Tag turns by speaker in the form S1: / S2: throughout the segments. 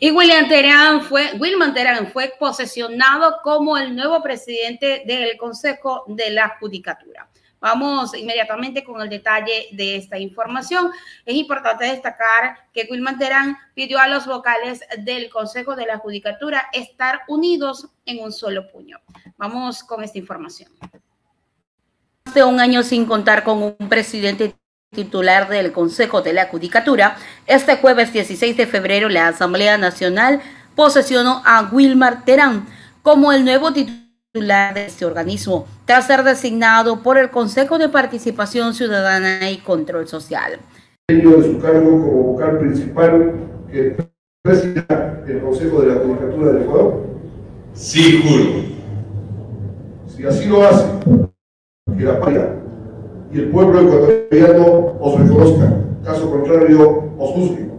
S1: Y William Terán fue, Wilman Terán fue posesionado como el nuevo presidente del Consejo de la Judicatura. Vamos inmediatamente con el detalle de esta información. Es importante destacar que Wilman Terán pidió a los vocales del Consejo de la Judicatura estar unidos en un solo puño. Vamos con esta información. De un año sin contar con un presidente titular del Consejo de la Judicatura, este jueves 16 de febrero la Asamblea Nacional posesionó a Wilmar Terán como el nuevo titular de este organismo, tras ser designado por el Consejo de Participación Ciudadana y Control Social.
S2: de su cargo como vocal principal que presida el Consejo de la Judicatura del Ecuador?
S3: Sí, juro.
S2: Si así lo hace, que la patria y el pueblo ecuatoriano os reconozca. Caso contrario, os juzgue.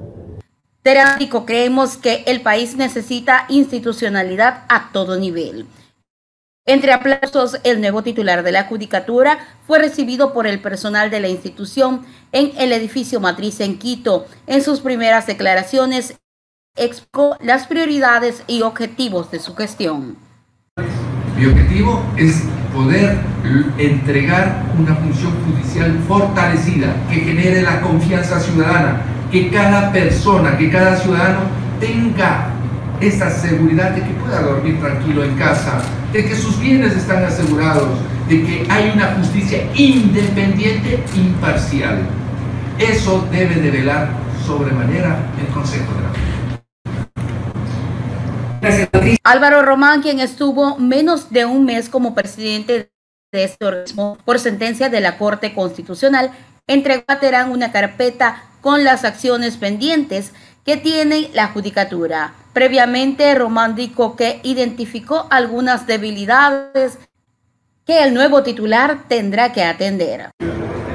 S1: Terático, creemos que el país necesita institucionalidad a todo nivel. Entre aplausos, el nuevo titular de la Judicatura fue recibido por el personal de la institución en el edificio matriz en Quito. En sus primeras declaraciones, explicó las prioridades y objetivos de su gestión.
S3: Mi objetivo es poder entregar una función judicial fortalecida que genere la confianza ciudadana, que cada persona, que cada ciudadano tenga esa seguridad de que pueda dormir tranquilo en casa, de que sus bienes están asegurados, de que hay una justicia independiente, imparcial. Eso debe de velar sobremanera el Consejo de la
S1: Álvaro Román, quien estuvo menos de un mes como presidente de este organismo por sentencia de la Corte Constitucional, entregó a Terán una carpeta con las acciones pendientes que tiene la judicatura. Previamente, Román dijo que identificó algunas debilidades que el nuevo titular tendrá que atender.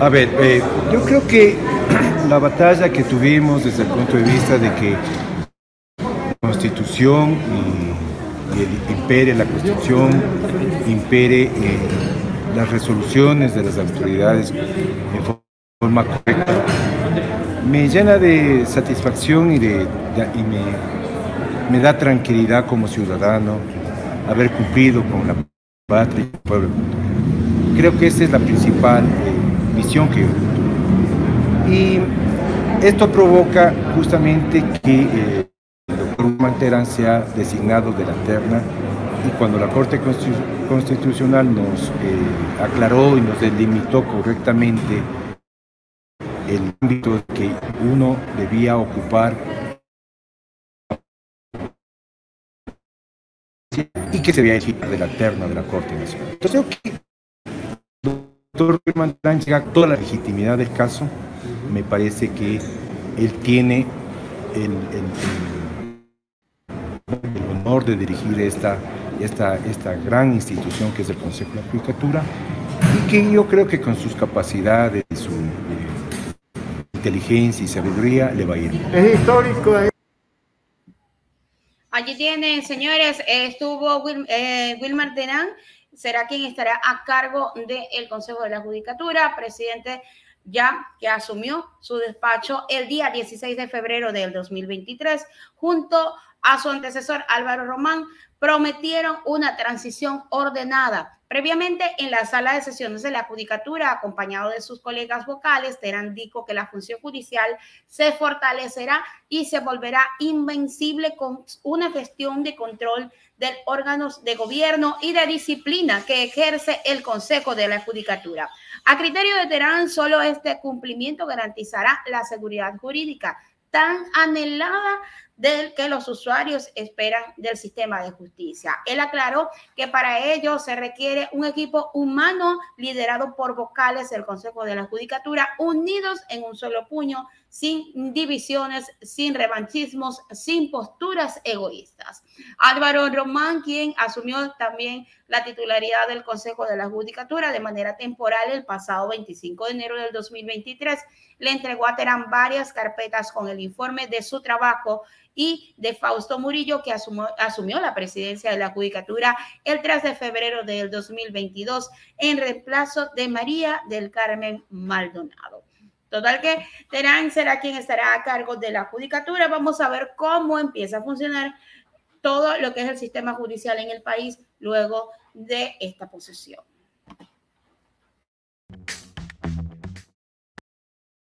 S4: A ver, eh, yo creo que la batalla que tuvimos desde el punto de vista de que constitución y, y impere la constitución, impere eh, las resoluciones de las autoridades en forma correcta, me llena de satisfacción y, de, y me, me, da tranquilidad como ciudadano haber cumplido con la patria y el pueblo. Creo que esa es la principal eh, misión que yo Y esto provoca justamente que eh, Terán se ha designado de la terna y cuando la Corte Constitucional nos eh, aclaró y nos delimitó correctamente el ámbito que uno debía ocupar y que se veía de la terna de la Corte Nacional. Entonces el doctor llega toda la legitimidad del caso, me parece que él tiene el honor de dirigir esta, esta, esta gran institución que es el Consejo de la Judicatura y que yo creo que con sus capacidades, su eh, inteligencia y sabiduría le va a ir.
S1: Es histórico. Eh. Allí tienen, señores, estuvo eh, Wilmar Denán, será quien estará a cargo del Consejo de la Judicatura, presidente ya que asumió su despacho el día 16 de febrero del 2023, junto a su antecesor Álvaro Román, prometieron una transición ordenada. Previamente, en la sala de sesiones de la Judicatura, acompañado de sus colegas vocales, Terán dijo que la función judicial se fortalecerá y se volverá invencible con una gestión de control de órganos de gobierno y de disciplina que ejerce el Consejo de la Judicatura. A criterio de Terán, solo este cumplimiento garantizará la seguridad jurídica tan anhelada del que los usuarios esperan del sistema de justicia. Él aclaró que para ello se requiere un equipo humano liderado por vocales del Consejo de la Judicatura, unidos en un solo puño, sin divisiones, sin revanchismos, sin posturas egoístas. Álvaro Román, quien asumió también la titularidad del Consejo de la Judicatura de manera temporal el pasado 25 de enero del 2023, le entregó a Terán varias carpetas con el informe de su trabajo y de Fausto Murillo, que asumió, la presidencia de la Judicatura el 3 de febrero del 2022 en reemplazo de María del Carmen Maldonado. Total que Terán será quien estará a cargo de la judicatura. Vamos a ver cómo empieza a funcionar todo lo que es el sistema judicial en el país luego de esta posesión.